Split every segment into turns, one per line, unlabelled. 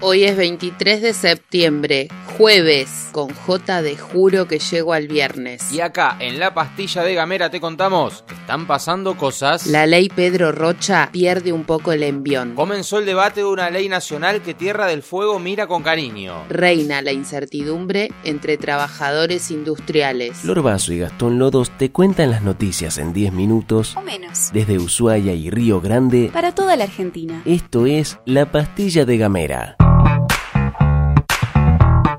Hoy es 23 de septiembre, jueves, con J de juro que llego al viernes.
Y acá, en la pastilla de Gamera, te contamos, están pasando cosas.
La ley Pedro Rocha pierde un poco el envión.
Comenzó el debate de una ley nacional que Tierra del Fuego mira con cariño.
Reina la incertidumbre entre trabajadores industriales.
Flor Vaso y Gastón Lodos te cuentan las noticias en 10 minutos.
O menos.
Desde Ushuaia y Río Grande.
Para toda la Argentina.
Esto es La Pastilla de Gamera.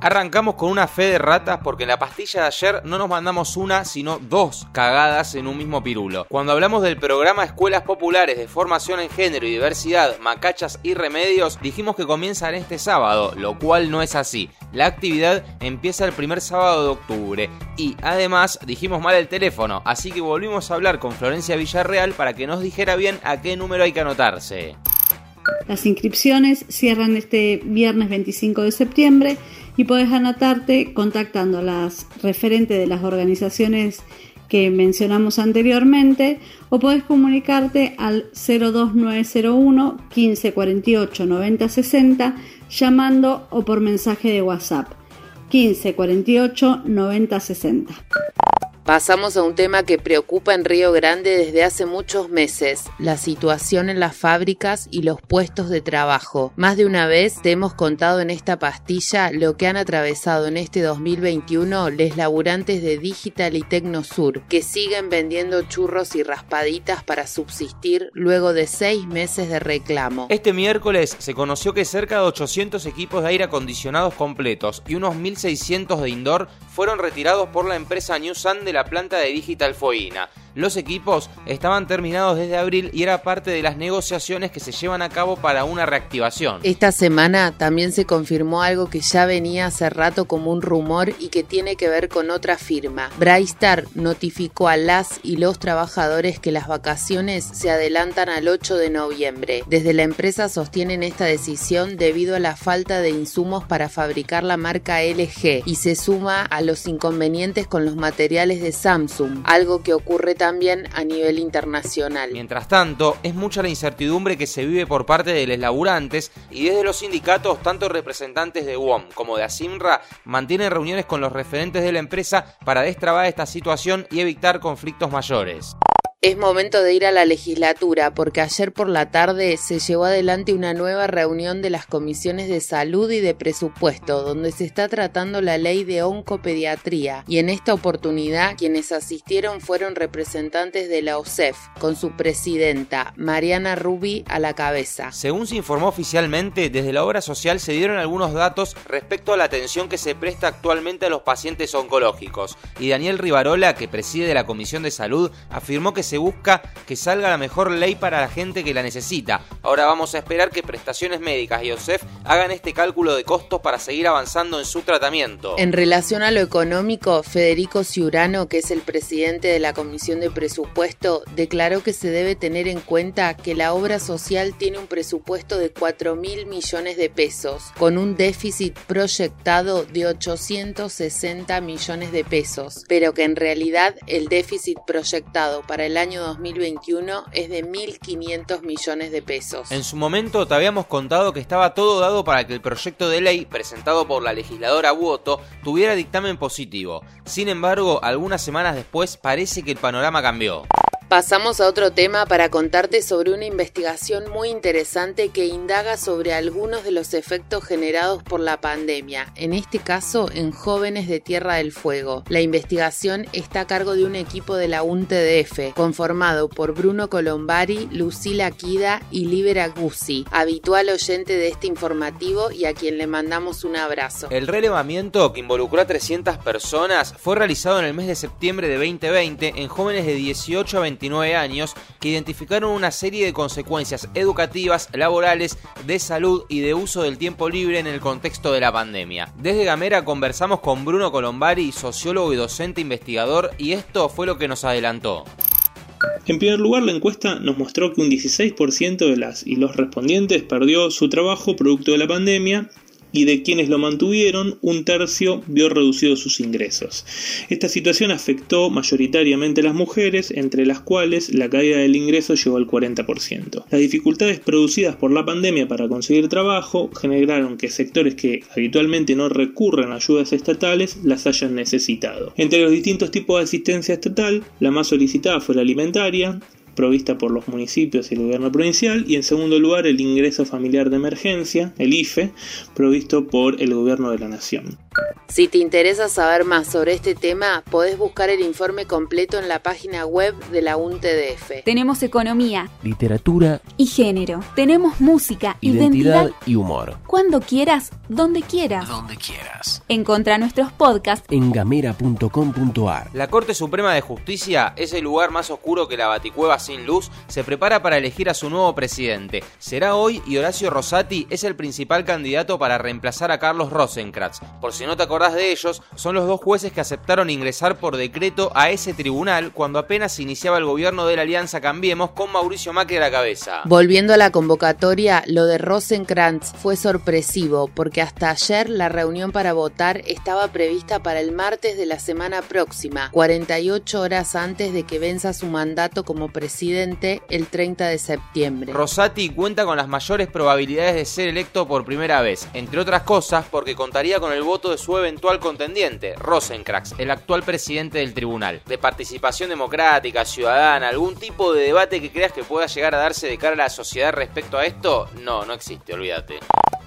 Arrancamos con una fe de ratas porque en la pastilla de ayer no nos mandamos una, sino dos cagadas en un mismo pirulo. Cuando hablamos del programa Escuelas Populares de Formación en Género y Diversidad, Macachas y Remedios, dijimos que comienzan este sábado, lo cual no es así. La actividad empieza el primer sábado de octubre y además dijimos mal el teléfono, así que volvimos a hablar con Florencia Villarreal para que nos dijera bien a qué número hay que anotarse.
Las inscripciones cierran este viernes 25 de septiembre y puedes anotarte contactando a las referentes de las organizaciones que mencionamos anteriormente o puedes comunicarte al 02901 1548 9060 llamando o por mensaje de WhatsApp 1548 9060.
Pasamos a un tema que preocupa en Río Grande desde hace muchos meses, la situación en las fábricas y los puestos de trabajo. Más de una vez te hemos contado en esta pastilla lo que han atravesado en este 2021 les laburantes de Digital y Tecnosur, que siguen vendiendo churros y raspaditas para subsistir luego de seis meses de reclamo.
Este miércoles se conoció que cerca de 800 equipos de aire acondicionados completos y unos 1.600 de indoor fueron retirados por la empresa New Sun de la planta de Digital Foina. Los equipos estaban terminados desde abril y era parte de las negociaciones que se llevan a cabo para una reactivación.
Esta semana también se confirmó algo que ya venía hace rato como un rumor y que tiene que ver con otra firma. Brightstar notificó a las y los trabajadores que las vacaciones se adelantan al 8 de noviembre. Desde la empresa sostienen esta decisión debido a la falta de insumos para fabricar la marca LG y se suma a los inconvenientes con los materiales de Samsung, algo que ocurre también a nivel internacional.
Mientras tanto, es mucha la incertidumbre que se vive por parte de los laburantes y desde los sindicatos, tanto representantes de UOM como de ASIMRA mantienen reuniones con los referentes de la empresa para destrabar esta situación y evitar conflictos mayores.
Es momento de ir a la legislatura porque ayer por la tarde se llevó adelante una nueva reunión de las comisiones de salud y de presupuesto donde se está tratando la ley de oncopediatría y en esta oportunidad quienes asistieron fueron representantes de la OSEF con su presidenta Mariana Rubi a la cabeza.
Según se informó oficialmente, desde la obra social se dieron algunos datos respecto a la atención que se presta actualmente a los pacientes oncológicos y Daniel Rivarola, que preside la Comisión de Salud, afirmó que se busca que salga la mejor ley para la gente que la necesita. Ahora vamos a esperar que prestaciones médicas y OSEF hagan este cálculo de costos para seguir avanzando en su tratamiento.
En relación a lo económico, Federico Ciurano, que es el presidente de la Comisión de Presupuesto, declaró que se debe tener en cuenta que la obra social tiene un presupuesto de 4 mil millones de pesos, con un déficit proyectado de 860 millones de pesos, pero que en realidad el déficit proyectado para el año 2021 es de 1.500 millones de pesos.
En su momento te habíamos contado que estaba todo dado para que el proyecto de ley presentado por la legisladora Buoto tuviera dictamen positivo. Sin embargo, algunas semanas después parece que el panorama cambió.
Pasamos a otro tema para contarte sobre una investigación muy interesante que indaga sobre algunos de los efectos generados por la pandemia, en este caso en jóvenes de Tierra del Fuego. La investigación está a cargo de un equipo de la UNTDF, conformado por Bruno Colombari, Lucila Kida y Libera Guzzi, habitual oyente de este informativo y a quien le mandamos un abrazo.
El relevamiento, que involucró a 300 personas, fue realizado en el mes de septiembre de 2020 en jóvenes de 18 a 20 años que identificaron una serie de consecuencias educativas, laborales, de salud y de uso del tiempo libre en el contexto de la pandemia. Desde Gamera conversamos con Bruno Colombari, sociólogo y docente investigador, y esto fue lo que nos adelantó.
En primer lugar, la encuesta nos mostró que un 16% de las y los respondientes perdió su trabajo producto de la pandemia y de quienes lo mantuvieron, un tercio vio reducidos sus ingresos. Esta situación afectó mayoritariamente a las mujeres, entre las cuales la caída del ingreso llegó al 40%. Las dificultades producidas por la pandemia para conseguir trabajo generaron que sectores que habitualmente no recurren a ayudas estatales las hayan necesitado. Entre los distintos tipos de asistencia estatal, la más solicitada fue la alimentaria, provista por los municipios y el gobierno provincial, y en segundo lugar el ingreso familiar de emergencia, el IFE, provisto por el gobierno de la nación.
Si te interesa saber más sobre este tema, podés buscar el informe completo en la página web de la UNTDF.
Tenemos economía,
literatura
y género. Tenemos música,
identidad,
identidad,
y humor.
cuando quieras, donde quieras.
Donde quieras.
Encontra nuestros podcasts
En gamera.com.ar.
La Corte Suprema de Justicia, ese lugar más oscuro que la baticueva sin luz, se prepara para elegir a su nuevo presidente. Será hoy y Horacio Rosati es el principal candidato para reemplazar a Carlos Rosenkrantz. Por si no te acordás de ellos, son los dos jueces que aceptaron ingresar por decreto a ese tribunal cuando apenas iniciaba el gobierno de la Alianza Cambiemos con Mauricio Macri a la cabeza.
Volviendo a la convocatoria, lo de Rosenkrantz fue sorpresivo porque hasta ayer la reunión para votar estaba prevista para el martes de la semana próxima, 48 horas antes de que venza su mandato como presidente el 30 de septiembre.
Rosati cuenta con las mayores probabilidades de ser electo por primera vez, entre otras cosas porque contaría con el voto de su eventual contendiente, Rosenkrantz, el actual presidente del tribunal. De participación democrática, ciudadana, algún tipo de debate que creas que pueda llegar a darse de cara a la sociedad respecto a esto, no, no existe, olvídate.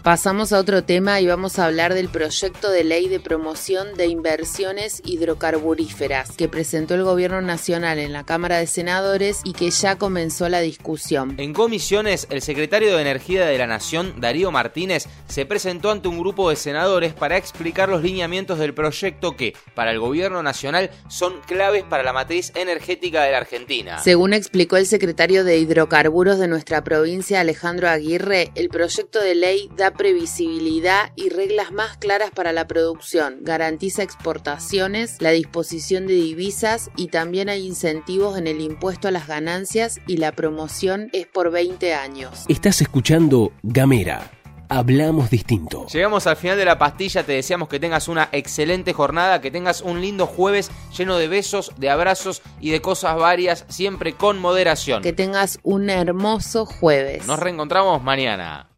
Pasamos a otro tema y vamos a hablar del proyecto de ley de promoción de inversiones hidrocarburíferas que presentó el Gobierno Nacional en la Cámara de Senadores y que ya comenzó la discusión.
En comisiones, el secretario de Energía de la Nación, Darío Martínez, se presentó ante un grupo de senadores para explicar los lineamientos del proyecto que, para el gobierno nacional, son claves para la matriz energética de la Argentina.
Según explicó el secretario de Hidrocarburos de nuestra provincia, Alejandro Aguirre, el proyecto de ley da previsibilidad y reglas más claras para la producción, garantiza exportaciones, la disposición de divisas y también hay incentivos en el impuesto a las ganancias y la promoción es por 20 años.
Estás escuchando Gamera. Hablamos distinto.
Llegamos al final de la pastilla, te deseamos que tengas una excelente jornada, que tengas un lindo jueves lleno de besos, de abrazos y de cosas varias, siempre con moderación.
Que tengas un hermoso jueves.
Nos reencontramos mañana.